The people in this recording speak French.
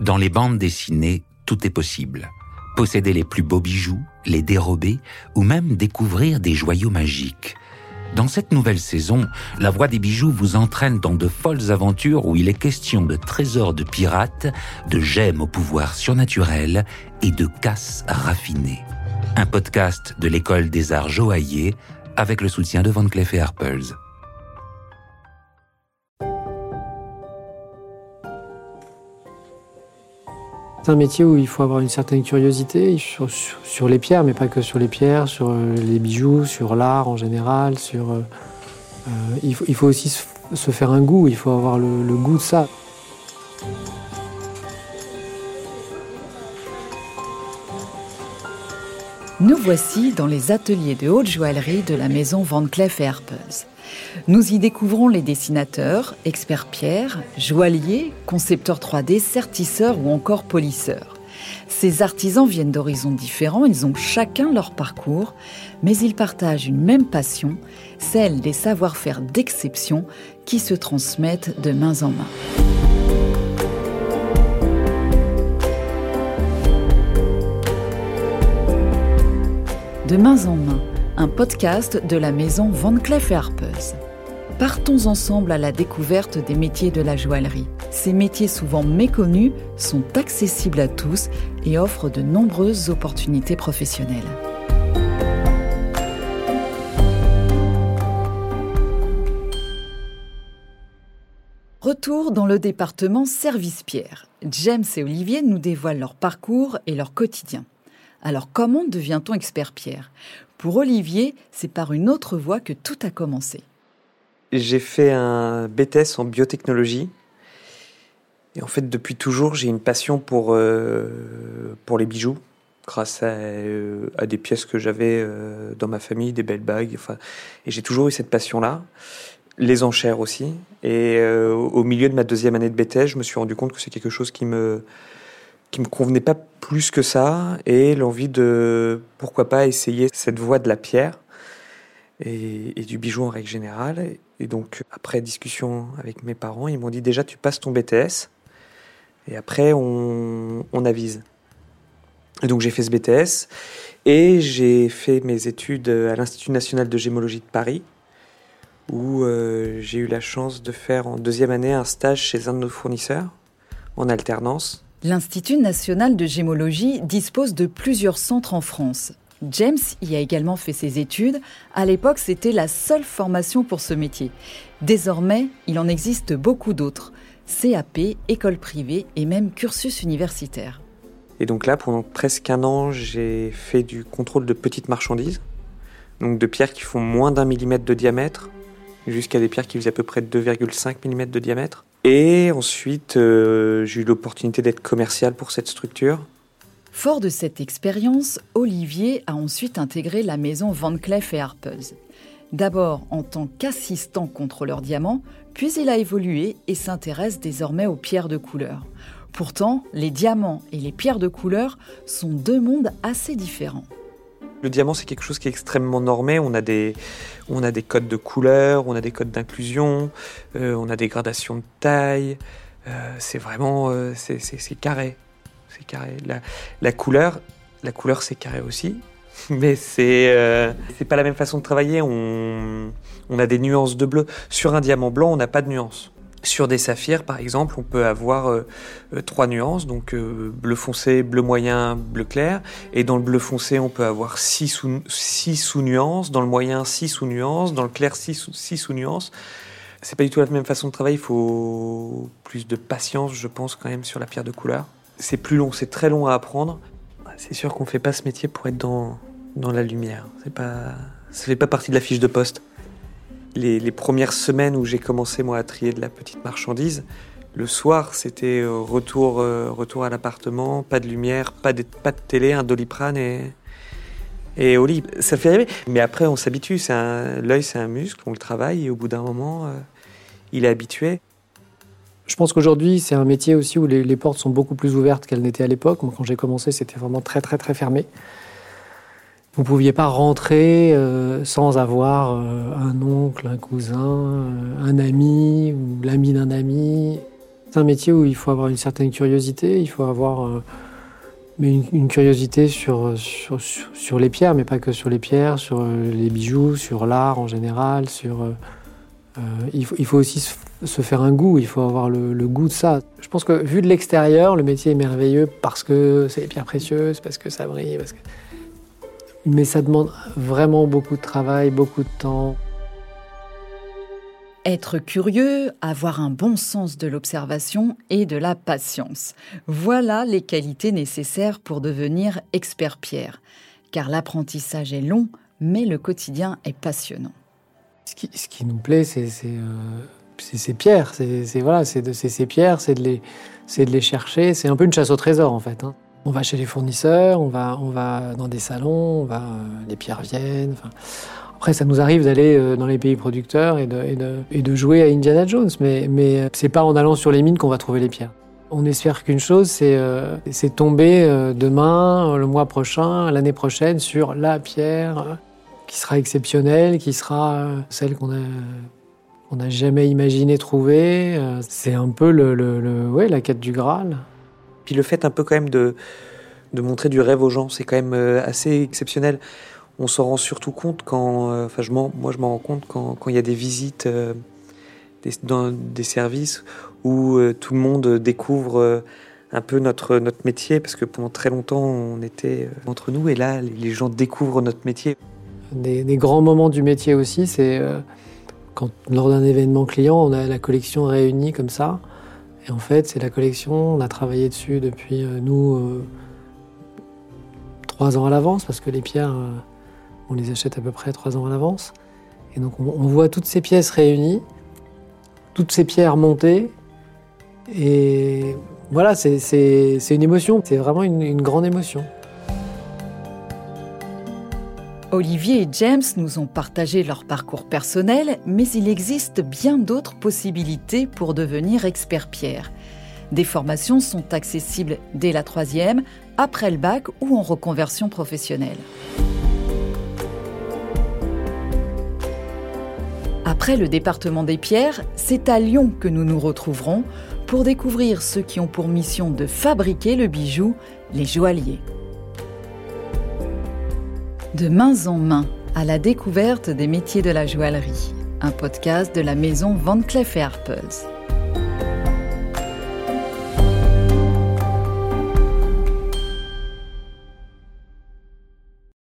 Dans les bandes dessinées, tout est possible. Posséder les plus beaux bijoux, les dérober ou même découvrir des joyaux magiques. Dans cette nouvelle saison, la voix des bijoux vous entraîne dans de folles aventures où il est question de trésors de pirates, de gemmes au pouvoir surnaturel et de casses raffinées. Un podcast de l'école des arts joailliers avec le soutien de Van Cleef et. C'est un métier où il faut avoir une certaine curiosité sur, les pierres, mais pas que sur les pierres, sur euh, les bijoux, sur l'art en général. Sur, euh, euh, il, faut, aussi se, faire un goût, il faut avoir le, goût de ça. Nous voici dans les ateliers de haute joaillerie de la maison Van Cleef Arpels. Nous y découvrons les dessinateurs, experts pierre, joailliers, concepteurs 3D, sertisseurs ou encore polisseurs. Ces artisans viennent d'horizons différents, ils ont chacun leur parcours, mais ils partagent une même passion, celle des savoir-faire d'exception qui se transmettent de main en main. De main en main, un podcast de la maison Van Cleef Arpels. Partons ensemble à la découverte des métiers de la joaillerie. Ces métiers souvent méconnus sont accessibles à tous et offrent de nombreuses opportunités professionnelles. Retour dans le département Service-Pierre. James et Olivier nous dévoilent leur parcours et leur quotidien. Alors comment devient-on expert pierre? Pour Olivier, c'est par une autre voie que tout a commencé. J'ai fait un BTS en biotechnologie. Et en fait, depuis toujours, j'ai une passion pour, euh, pour les bijoux, grâce à, euh, des pièces que j'avais euh, dans ma famille, des belles bagues. Et j'ai toujours eu cette passion-là. Les enchères aussi. Et au milieu de ma deuxième année de BTS, je me suis rendu compte que c'est quelque chose qui me, qui me convenait pas plus que ça et l'envie de pourquoi pas essayer cette voie de la pierre et, du bijou en règle générale. Et donc après discussion avec mes parents, ils m'ont dit déjà tu passes ton BTS et après on, on avise. Et donc j'ai fait ce BTS et j'ai fait mes études à l'Institut national de gémologie de Paris où euh, j'ai eu la chance de faire en deuxième année un stage chez un de nos fournisseurs en alternance L'Institut national de gémologie dispose de plusieurs centres en France. James y a également fait ses études. À l'époque, c'était la seule formation pour ce métier. Désormais, il en existe beaucoup d'autres. CAP, école privée et même cursus universitaire. Et donc là, pendant presque un an, j'ai fait du contrôle de petites marchandises. Donc de pierres qui font moins d'un millimètre de diamètre, jusqu'à des pierres qui faisaient à peu près 2,5 mm de diamètre. Et ensuite, euh, j'ai eu l'opportunité d'être commercial pour cette structure. Fort de cette expérience, Olivier a ensuite intégré la maison Van Cleef et Arpels. D'abord en tant qu'assistant contrôleur diamant, puis il a évolué et s'intéresse désormais aux pierres de couleur. Pourtant, les diamants et les pierres de couleur sont deux mondes assez différents. Le diamant, c'est quelque chose qui est extrêmement normé. On a des, on a des codes de couleur, on a des codes d'inclusion, euh, on a des gradations de taille. Euh, c'est vraiment, euh, c'est carré. C'est carré. La, la, couleur, la couleur, c'est carré aussi. Mais c'est c'est pas la même façon de travailler. On, on a des nuances de bleu. Sur un diamant blanc, on n'a pas de nuances. Sur des saphirs, par exemple, on peut avoir euh, euh, trois nuances, donc euh, bleu foncé, bleu moyen, bleu clair. Et dans le bleu foncé, on peut avoir six sous, six sous-nuances, dans le moyen, six sous-nuances, dans le clair, six, six sous-nuances. C'est pas du tout la même façon de travailler, il faut plus de patience, je pense, quand même, sur la pierre de couleur. C'est plus long, c'est très long à apprendre. C'est sûr qu'on fait pas ce métier pour être dans, dans la lumière. C'est pas, ça fait pas partie de la fiche de poste les, premières semaines où j'ai commencé moi à trier de la petite marchandise, le soir c'était euh, retour, euh, retour à l'appartement, pas de lumière, pas de, télé, un doliprane et, et au lit. Ça fait rêver. Mais après on s'habitue, l'œil c'est un muscle, on le travaille et au bout d'un moment euh, il est habitué. Je pense qu'aujourd'hui, c'est un métier aussi où les, les, portes sont beaucoup plus ouvertes qu'elles n'étaient à l'époque. Quand j'ai commencé, c'était vraiment très, très, très fermé. Vous ne pouviez pas rentrer euh, sans avoir euh, un oncle, un cousin, euh, un ami ou l'ami d'un ami. C'est un métier où il faut avoir une certaine curiosité, il faut avoir une, curiosité sur, sur, les pierres, mais pas que sur les pierres, sur les bijoux, sur l'art en général. Il, faut, il, faut, aussi se, faire un goût, il faut avoir le, le, goût de ça. Je pense que vu de l'extérieur, le métier est merveilleux parce que c'est les pierres précieuses, parce que ça brille, parce que... mais ça demande vraiment beaucoup de travail, beaucoup de temps. Être curieux, avoir un bon sens de l'observation et de la patience. Voilà les qualités nécessaires pour devenir expert pierre. Car l'apprentissage est long, mais le quotidien est passionnant. Ce qui, ce qui nous plaît, c'est euh, ces pierres. C'est voilà, ces pierres, c'est de, les, de les chercher. C'est un peu une chasse au trésor, en fait. Hein. On va chez les fournisseurs, on va, on va dans des salons, on va, euh, les pierres viennent. Après, ça nous arrive d'aller euh, dans les pays producteurs et de, et de, jouer à Indiana Jones, mais, mais c'est pas en allant sur les mines qu'on va trouver les pierres. On espère qu'une chose, c'est euh, tomber euh, demain, le mois prochain, l'année prochaine sur la pierre qui sera exceptionnelle, qui sera celle qu'on a on n'a jamais imaginé trouver. C'est un peu le, le, ouais, la quête du Graal. Puis le fait un peu quand même de, de montrer du rêve aux gens, c'est quand même assez exceptionnel on s'en rend surtout compte quand, euh, enfin, je moi, je m'en rends compte quand, il y a des visites euh, dans des services où euh, tout le monde découvre un peu notre, notre métier, parce que pendant très longtemps, on était entre nous, et là, les gens découvrent notre métier. Des, grands moments du métier aussi, c'est quand, lors d'un événement client, on a la collection réunie comme ça. Et en fait, c'est la collection, on a travaillé dessus depuis, nous, trois ans à l'avance, parce que les pierres on les achète à peu près trois ans à l'avance. Et donc on, voit toutes ces pièces réunies, toutes ces pierres montées. Et voilà, c'est une émotion, c'est vraiment une, une grande émotion. Olivier et James nous ont partagé leur parcours personnel, mais il existe bien d'autres possibilités pour devenir expert pierre. Des formations sont accessibles dès la troisième, après le bac ou en reconversion professionnelle. Après le département des pierres, c'est à Lyon que nous nous retrouverons pour découvrir ceux qui ont pour mission de fabriquer le bijou, les joailliers. De main en main, à la découverte des métiers de la joaillerie, un podcast de la maison Van Cleef Arpels.